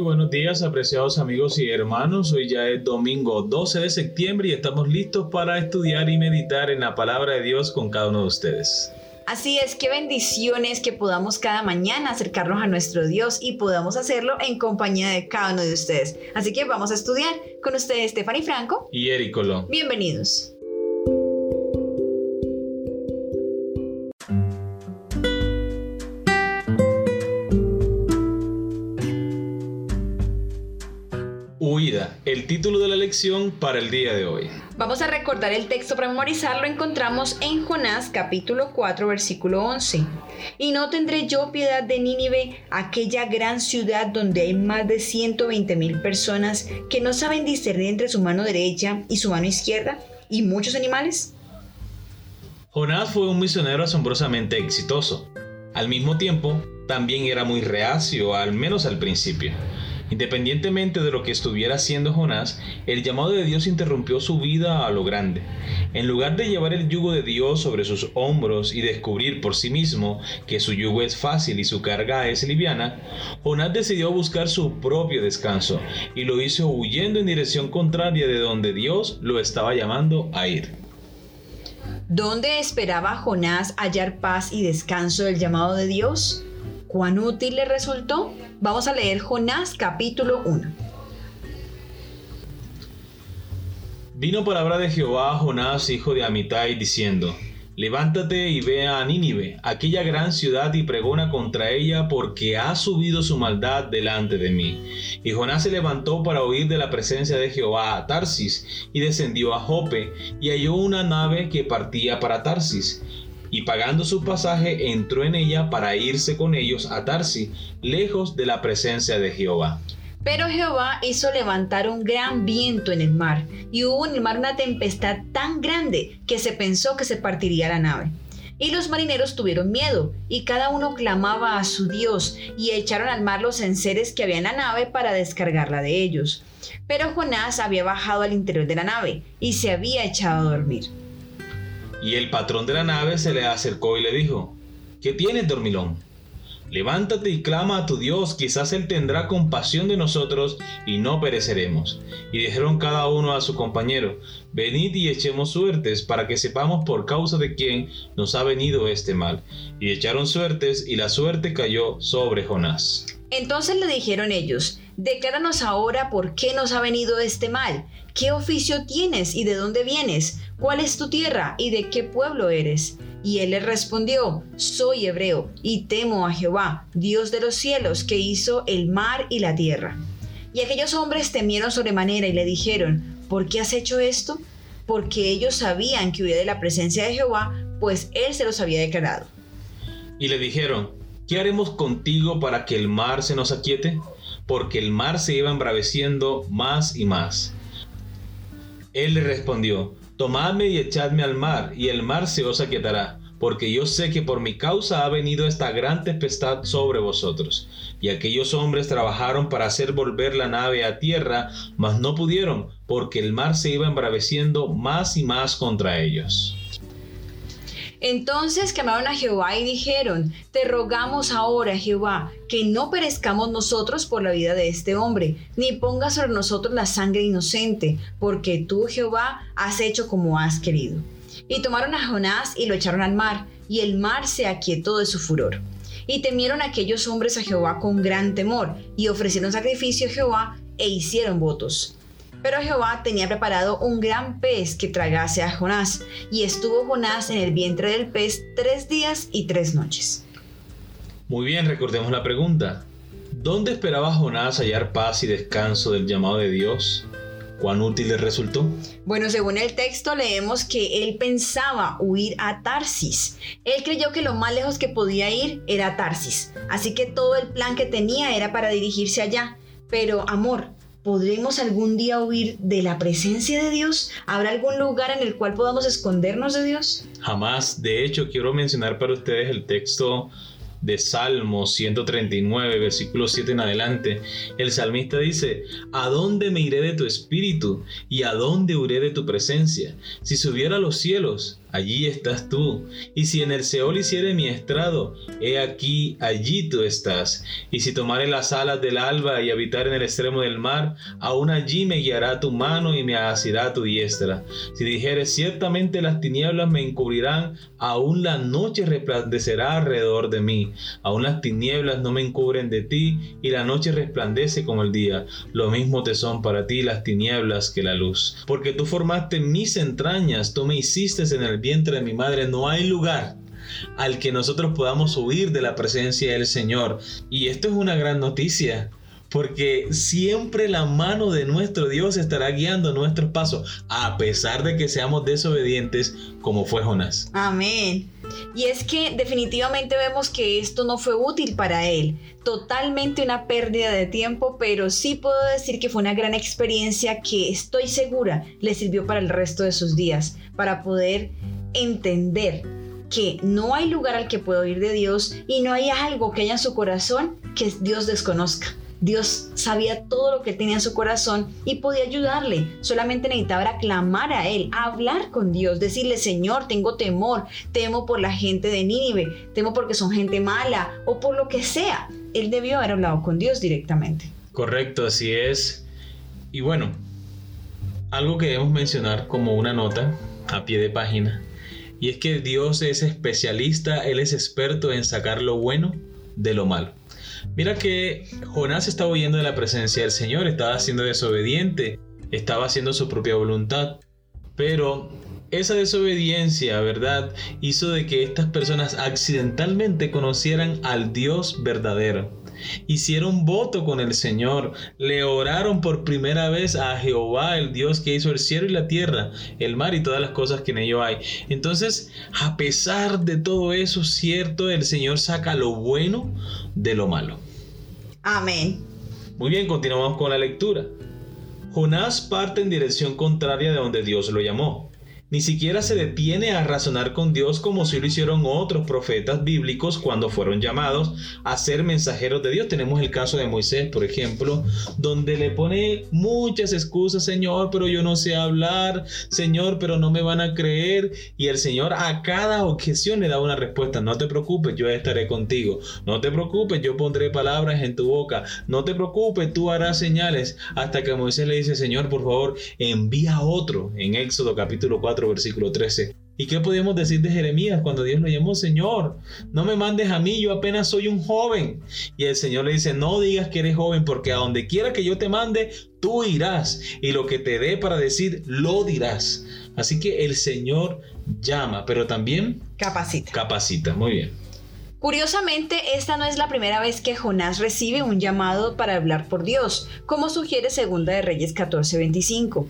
Muy buenos días, apreciados amigos y hermanos. Hoy ya es domingo 12 de septiembre y estamos listos para estudiar y meditar en la palabra de Dios con cada uno de ustedes. Así es, qué bendiciones que podamos cada mañana acercarnos a nuestro Dios y podamos hacerlo en compañía de cada uno de ustedes. Así que vamos a estudiar con ustedes Stephanie Franco y Eric Colón. Bienvenidos. Título de la lección para el día de hoy. Vamos a recordar el texto para memorizarlo. Encontramos en Jonás capítulo 4 versículo 11. Y no tendré yo piedad de Nínive, aquella gran ciudad donde hay más de 120 mil personas que no saben discernir entre su mano derecha y su mano izquierda y muchos animales. Jonás fue un misionero asombrosamente exitoso. Al mismo tiempo, también era muy reacio, al menos al principio. Independientemente de lo que estuviera haciendo Jonás, el llamado de Dios interrumpió su vida a lo grande. En lugar de llevar el yugo de Dios sobre sus hombros y descubrir por sí mismo que su yugo es fácil y su carga es liviana, Jonás decidió buscar su propio descanso y lo hizo huyendo en dirección contraria de donde Dios lo estaba llamando a ir. ¿Dónde esperaba Jonás hallar paz y descanso del llamado de Dios? ¿Cuán útil le resultó? Vamos a leer Jonás capítulo 1. Vino palabra de Jehová a Jonás, hijo de Amitai, diciendo, Levántate y ve a Nínive, aquella gran ciudad, y pregona contra ella, porque ha subido su maldad delante de mí. Y Jonás se levantó para huir de la presencia de Jehová a Tarsis, y descendió a Jope, y halló una nave que partía para Tarsis y pagando su pasaje entró en ella para irse con ellos a Tarsi, lejos de la presencia de Jehová. Pero Jehová hizo levantar un gran viento en el mar, y hubo en el mar una tempestad tan grande que se pensó que se partiría la nave. Y los marineros tuvieron miedo, y cada uno clamaba a su Dios, y echaron al mar los enseres que había en la nave para descargarla de ellos. Pero Jonás había bajado al interior de la nave, y se había echado a dormir. Y el patrón de la nave se le acercó y le dijo, ¿qué tienes, dormilón? Levántate y clama a tu Dios, quizás Él tendrá compasión de nosotros y no pereceremos. Y dijeron cada uno a su compañero, venid y echemos suertes para que sepamos por causa de quién nos ha venido este mal. Y echaron suertes y la suerte cayó sobre Jonás. Entonces le dijeron ellos, decláranos ahora por qué nos ha venido este mal. ¿Qué oficio tienes y de dónde vienes? ¿Cuál es tu tierra y de qué pueblo eres? Y él le respondió, soy hebreo y temo a Jehová, Dios de los cielos, que hizo el mar y la tierra. Y aquellos hombres temieron sobremanera y le dijeron, ¿por qué has hecho esto? Porque ellos sabían que huía de la presencia de Jehová, pues él se los había declarado. Y le dijeron, ¿qué haremos contigo para que el mar se nos aquiete? Porque el mar se iba embraveciendo más y más. Él le respondió, Tomadme y echadme al mar, y el mar se os aquietará, porque yo sé que por mi causa ha venido esta gran tempestad sobre vosotros. Y aquellos hombres trabajaron para hacer volver la nave a tierra, mas no pudieron, porque el mar se iba embraveciendo más y más contra ellos. Entonces clamaron a Jehová y dijeron, Te rogamos ahora, Jehová, que no perezcamos nosotros por la vida de este hombre, ni pongas sobre nosotros la sangre inocente, porque tú, Jehová, has hecho como has querido. Y tomaron a Jonás y lo echaron al mar, y el mar se aquietó de su furor. Y temieron aquellos hombres a Jehová con gran temor, y ofrecieron sacrificio a Jehová e hicieron votos. Pero Jehová tenía preparado un gran pez que tragase a Jonás, y estuvo Jonás en el vientre del pez tres días y tres noches. Muy bien, recordemos la pregunta. ¿Dónde esperaba Jonás hallar paz y descanso del llamado de Dios? ¿Cuán útil le resultó? Bueno, según el texto leemos que él pensaba huir a Tarsis. Él creyó que lo más lejos que podía ir era Tarsis, así que todo el plan que tenía era para dirigirse allá. Pero, amor, ¿Podremos algún día huir de la presencia de Dios? ¿Habrá algún lugar en el cual podamos escondernos de Dios? Jamás. De hecho, quiero mencionar para ustedes el texto de Salmo 139, versículo 7 en adelante. El salmista dice, ¿A dónde me iré de tu espíritu? ¿Y a dónde huiré de tu presencia? Si subiera a los cielos, allí estás tú. Y si en el Seol hiciere mi estrado, he aquí, allí tú estás. Y si tomare las alas del alba y habitar en el extremo del mar, aún allí me guiará tu mano y me asirá tu diestra. Si dijere, ciertamente las tinieblas me encubrirán, aún la noche resplandecerá alrededor de mí. Aún las tinieblas no me encubren de ti, y la noche resplandece como el día. Lo mismo te son para ti las tinieblas que la luz. Porque tú formaste mis entrañas, tú me hiciste en el vientre de mi madre, no hay lugar al que nosotros podamos huir de la presencia del Señor. Y esto es una gran noticia, porque siempre la mano de nuestro Dios estará guiando nuestros pasos, a pesar de que seamos desobedientes como fue Jonás. Amén. Y es que definitivamente vemos que esto no fue útil para él, totalmente una pérdida de tiempo, pero sí puedo decir que fue una gran experiencia que estoy segura le sirvió para el resto de sus días, para poder entender que no hay lugar al que pueda oír de Dios y no hay algo que haya en su corazón que Dios desconozca. Dios sabía todo lo que tenía en su corazón y podía ayudarle. Solamente necesitaba clamar a Él, hablar con Dios, decirle, Señor, tengo temor, temo por la gente de Nínive, temo porque son gente mala o por lo que sea. Él debió haber hablado con Dios directamente. Correcto, así es. Y bueno, algo que debemos mencionar como una nota a pie de página, y es que Dios es especialista, Él es experto en sacar lo bueno de lo malo. Mira que Jonás estaba huyendo de la presencia del Señor, estaba siendo desobediente, estaba haciendo su propia voluntad. Pero esa desobediencia, ¿verdad? Hizo de que estas personas accidentalmente conocieran al Dios verdadero. Hicieron voto con el Señor, le oraron por primera vez a Jehová, el Dios que hizo el cielo y la tierra, el mar y todas las cosas que en ello hay. Entonces, a pesar de todo eso, cierto, el Señor saca lo bueno de lo malo. Amén. Muy bien, continuamos con la lectura. Jonás parte en dirección contraria de donde Dios lo llamó. Ni siquiera se detiene a razonar con Dios como si lo hicieron otros profetas bíblicos cuando fueron llamados a ser mensajeros de Dios. Tenemos el caso de Moisés, por ejemplo, donde le pone muchas excusas, Señor, pero yo no sé hablar, Señor, pero no me van a creer. Y el Señor a cada objeción le da una respuesta. No te preocupes, yo estaré contigo. No te preocupes, yo pondré palabras en tu boca. No te preocupes, tú harás señales. Hasta que Moisés le dice, Señor, por favor, envía otro. En Éxodo capítulo 4 versículo 13. ¿Y qué podemos decir de Jeremías cuando Dios lo llamó Señor? No me mandes a mí, yo apenas soy un joven. Y el Señor le dice, no digas que eres joven, porque a donde quiera que yo te mande, tú irás. Y lo que te dé para decir, lo dirás. Así que el Señor llama, pero también capacita. Capacita, muy bien. Curiosamente, esta no es la primera vez que Jonás recibe un llamado para hablar por Dios, como sugiere Segunda de Reyes 14:25.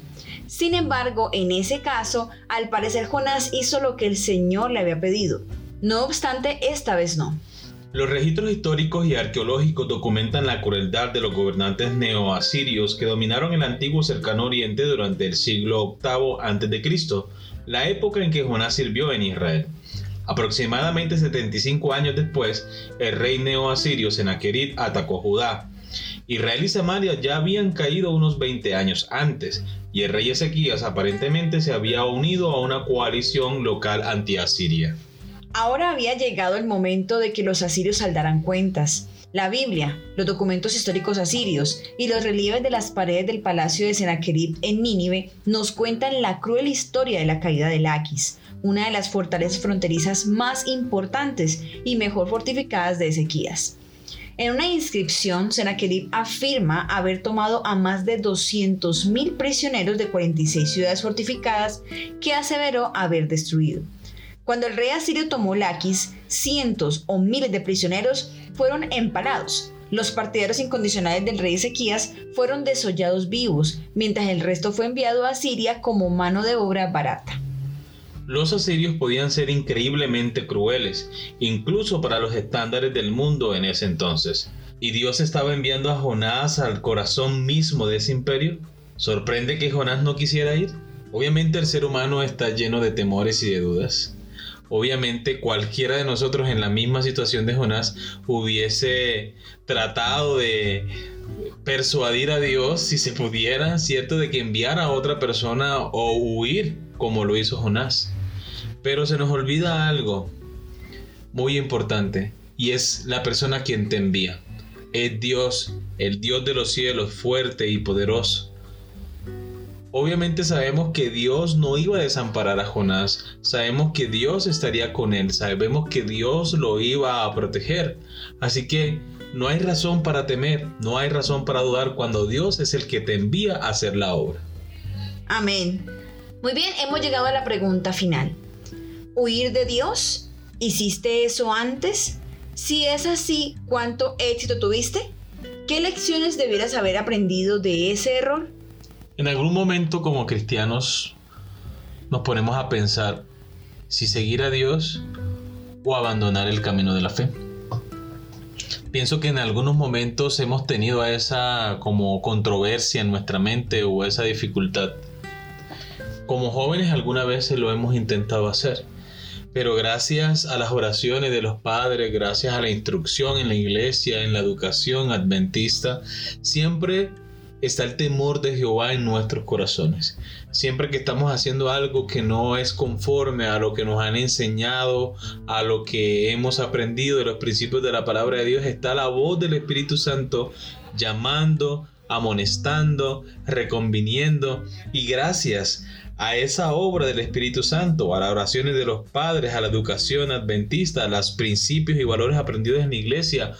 Sin embargo, en ese caso, al parecer Jonás hizo lo que el Señor le había pedido. No obstante, esta vez no. Los registros históricos y arqueológicos documentan la crueldad de los gobernantes neoasirios que dominaron el antiguo cercano oriente durante el siglo VIII a.C., la época en que Jonás sirvió en Israel. Aproximadamente 75 años después, el rey neoasirio Sennacherib atacó Judá. Israel y Samaria ya habían caído unos 20 años antes, y el rey Ezequías aparentemente se había unido a una coalición local anti-asiria. Ahora había llegado el momento de que los asirios saldaran cuentas. La Biblia, los documentos históricos asirios y los relieves de las paredes del palacio de Sennacherib en Nínive nos cuentan la cruel historia de la caída de Laquis, una de las fortalezas fronterizas más importantes y mejor fortificadas de Ezequías. En una inscripción, Sennacherib afirma haber tomado a más de 200.000 prisioneros de 46 ciudades fortificadas que aseveró haber destruido. Cuando el rey asirio tomó Laquis, cientos o miles de prisioneros fueron empalados. Los partidarios incondicionales del rey Ezequías fueron desollados vivos, mientras el resto fue enviado a Siria como mano de obra barata. Los asirios podían ser increíblemente crueles, incluso para los estándares del mundo en ese entonces. ¿Y Dios estaba enviando a Jonás al corazón mismo de ese imperio? ¿Sorprende que Jonás no quisiera ir? Obviamente el ser humano está lleno de temores y de dudas. Obviamente cualquiera de nosotros en la misma situación de Jonás hubiese tratado de persuadir a Dios si se pudiera, ¿cierto? De que enviara a otra persona o huir como lo hizo Jonás. Pero se nos olvida algo muy importante y es la persona quien te envía. Es Dios, el Dios de los cielos, fuerte y poderoso. Obviamente sabemos que Dios no iba a desamparar a Jonás, sabemos que Dios estaría con él, sabemos que Dios lo iba a proteger. Así que no hay razón para temer, no hay razón para dudar cuando Dios es el que te envía a hacer la obra. Amén. Muy bien, hemos llegado a la pregunta final. ¿Huir de Dios? ¿Hiciste eso antes? Si es así, ¿cuánto éxito tuviste? ¿Qué lecciones debieras haber aprendido de ese error? En algún momento como cristianos nos ponemos a pensar si seguir a Dios o abandonar el camino de la fe. Pienso que en algunos momentos hemos tenido esa como controversia en nuestra mente o esa dificultad. Como jóvenes alguna vez lo hemos intentado hacer, pero gracias a las oraciones de los padres, gracias a la instrucción en la iglesia, en la educación adventista, siempre está el temor de Jehová en nuestros corazones. Siempre que estamos haciendo algo que no es conforme a lo que nos han enseñado, a lo que hemos aprendido de los principios de la palabra de Dios, está la voz del Espíritu Santo llamando, amonestando, reconviniendo y gracias a esa obra del Espíritu Santo, a las oraciones de los padres, a la educación adventista, a los principios y valores aprendidos en la iglesia,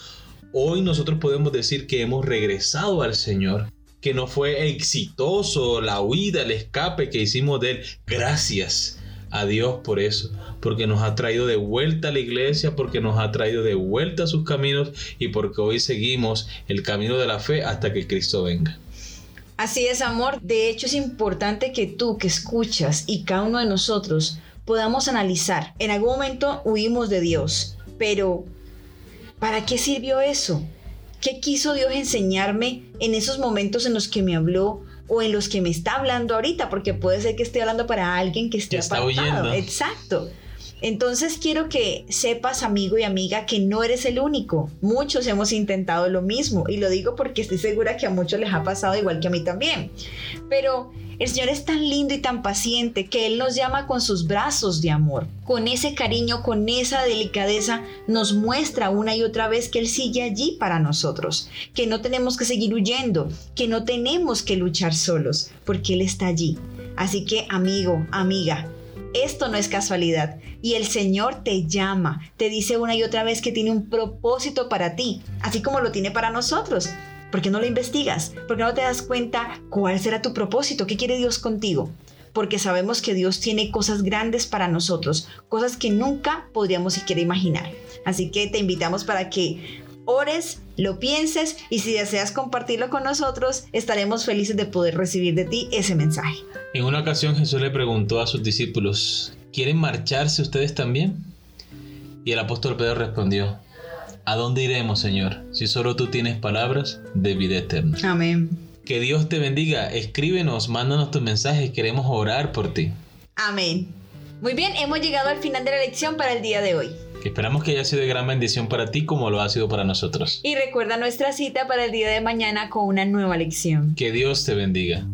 hoy nosotros podemos decir que hemos regresado al Señor que no fue exitoso la huida, el escape que hicimos de él. Gracias a Dios por eso, porque nos ha traído de vuelta a la iglesia, porque nos ha traído de vuelta a sus caminos y porque hoy seguimos el camino de la fe hasta que Cristo venga. Así es, amor. De hecho, es importante que tú que escuchas y cada uno de nosotros podamos analizar. En algún momento huimos de Dios, pero ¿para qué sirvió eso? ¿Qué quiso Dios enseñarme en esos momentos en los que me habló o en los que me está hablando ahorita? Porque puede ser que esté hablando para alguien que esté está Oyendo. Exacto. Entonces quiero que sepas, amigo y amiga, que no eres el único. Muchos hemos intentado lo mismo y lo digo porque estoy segura que a muchos les ha pasado igual que a mí también. Pero el Señor es tan lindo y tan paciente que Él nos llama con sus brazos de amor. Con ese cariño, con esa delicadeza, nos muestra una y otra vez que Él sigue allí para nosotros, que no tenemos que seguir huyendo, que no tenemos que luchar solos, porque Él está allí. Así que, amigo, amiga, esto no es casualidad. Y el Señor te llama, te dice una y otra vez que tiene un propósito para ti, así como lo tiene para nosotros. ¿Por qué no lo investigas? ¿Por qué no te das cuenta cuál será tu propósito? ¿Qué quiere Dios contigo? Porque sabemos que Dios tiene cosas grandes para nosotros, cosas que nunca podríamos siquiera imaginar. Así que te invitamos para que ores, lo pienses y si deseas compartirlo con nosotros, estaremos felices de poder recibir de ti ese mensaje. En una ocasión Jesús le preguntó a sus discípulos, ¿quieren marcharse ustedes también? Y el apóstol Pedro respondió, ¿A dónde iremos, Señor, si solo tú tienes palabras de vida eterna? Amén. Que Dios te bendiga. Escríbenos, mándanos tus mensajes. Queremos orar por ti. Amén. Muy bien, hemos llegado al final de la lección para el día de hoy. Esperamos que haya sido de gran bendición para ti como lo ha sido para nosotros. Y recuerda nuestra cita para el día de mañana con una nueva lección. Que Dios te bendiga.